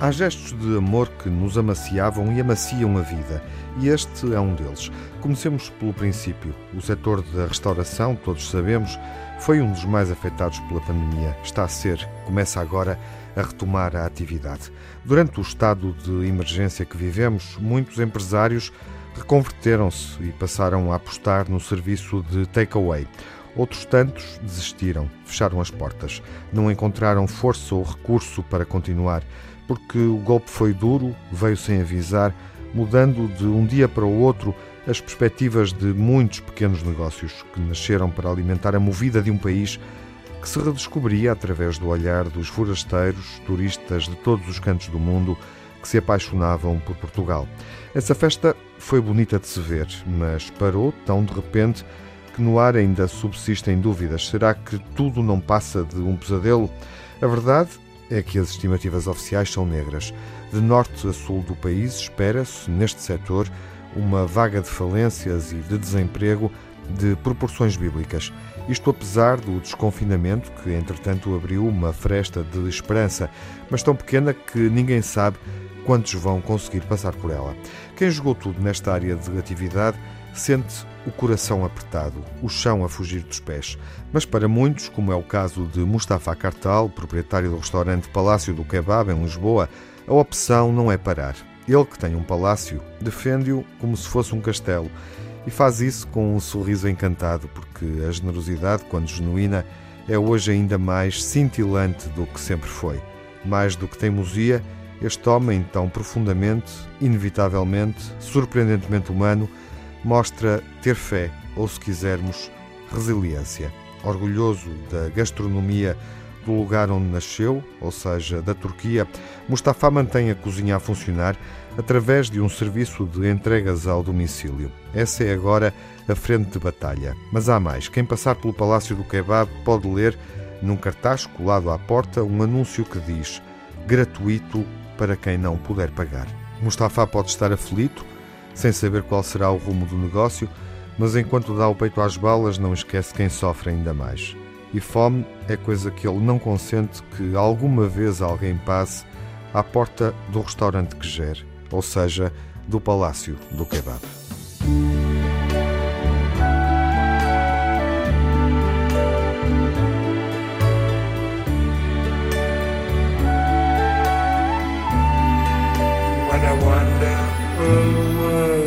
Há gestos de amor que nos amaciavam e amaciam a vida, e este é um deles. Comecemos pelo princípio. O setor da restauração, todos sabemos, foi um dos mais afetados pela pandemia. Está a ser, começa agora a retomar a atividade. Durante o estado de emergência que vivemos, muitos empresários reconverteram-se e passaram a apostar no serviço de takeaway. Outros tantos desistiram, fecharam as portas, não encontraram força ou recurso para continuar, porque o golpe foi duro, veio sem avisar, mudando de um dia para o outro as perspectivas de muitos pequenos negócios que nasceram para alimentar a movida de um país que se redescobria através do olhar dos forasteiros, turistas de todos os cantos do mundo que se apaixonavam por Portugal. Essa festa foi bonita de se ver, mas parou tão de repente que no ar ainda subsistem dúvidas. Será que tudo não passa de um pesadelo? A verdade é que as estimativas oficiais são negras. De norte a sul do país, espera-se, neste setor, uma vaga de falências e de desemprego de proporções bíblicas. Isto apesar do desconfinamento, que entretanto abriu uma fresta de esperança, mas tão pequena que ninguém sabe quantos vão conseguir passar por ela. Quem jogou tudo nesta área de atividade sente o coração apertado, o chão a fugir dos pés. Mas para muitos, como é o caso de Mustafa Cartal, proprietário do restaurante Palácio do Kebab em Lisboa, a opção não é parar. Ele que tem um palácio, defende-o como se fosse um castelo e faz isso com um sorriso encantado, porque a generosidade, quando genuína, é hoje ainda mais cintilante do que sempre foi. Mais do que teimosia, este homem, tão profundamente, inevitavelmente, surpreendentemente humano, mostra ter fé, ou se quisermos, resiliência. Orgulhoso da gastronomia do lugar onde nasceu, ou seja, da Turquia, Mustafa mantém a cozinha a funcionar através de um serviço de entregas ao domicílio. Essa é agora a frente de batalha. Mas há mais. Quem passar pelo Palácio do Kebab pode ler, num cartaz colado à porta, um anúncio que diz: gratuito para quem não puder pagar. Mustafa pode estar aflito sem saber qual será o rumo do negócio, mas enquanto dá o peito às balas, não esquece quem sofre ainda mais. E fome é coisa que ele não consente que alguma vez alguém passe à porta do restaurante que gere, ou seja, do palácio do kebab. When I wonder, away.